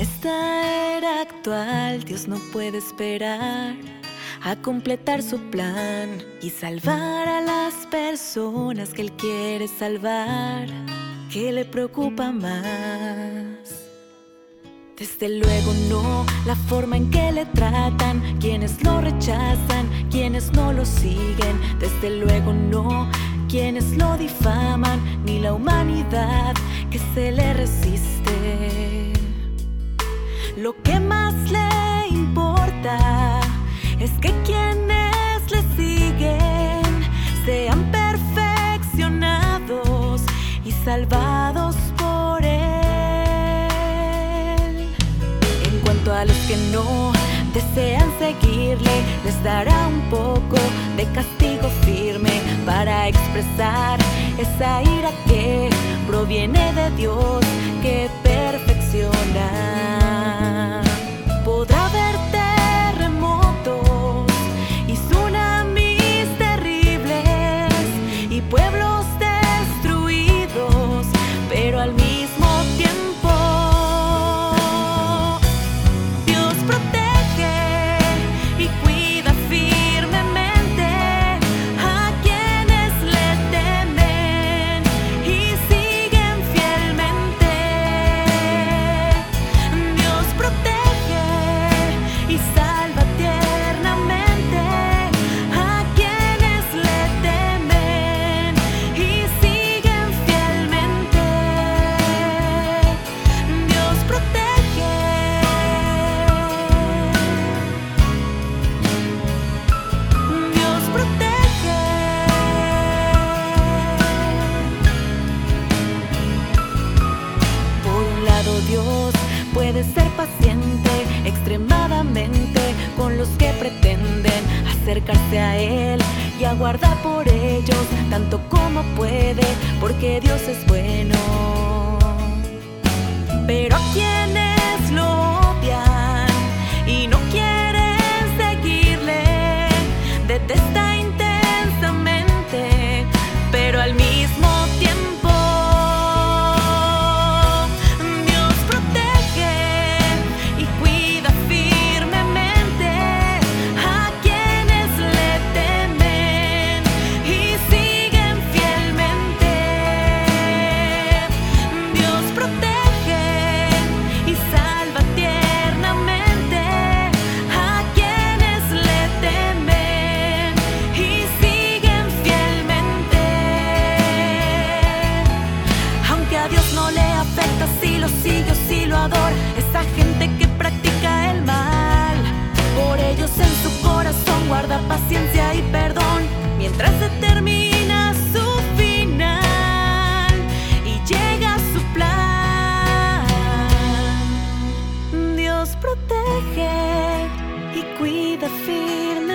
esta era actual Dios no puede esperar a completar su plan y salvar a las personas que Él quiere salvar. ¿Qué le preocupa más? Desde luego no, la forma en que le tratan, quienes lo rechazan, quienes no lo siguen. Desde luego no, quienes lo difaman, ni la humanidad que se le resiste. Lo que más le importa es que quienes le siguen sean perfeccionados y salvados por Él. En cuanto a los que no desean seguirle, les dará un poco de castigo firme para expresar esa ira que proviene de Dios que perfecciona. puedes ser paciente extremadamente con los que pretenden acercarse a Él y aguarda por ellos tanto como puede, porque Dios es bueno. Pero a quienes lo odian y no quieren seguirle, detestan. forget e cuida firme.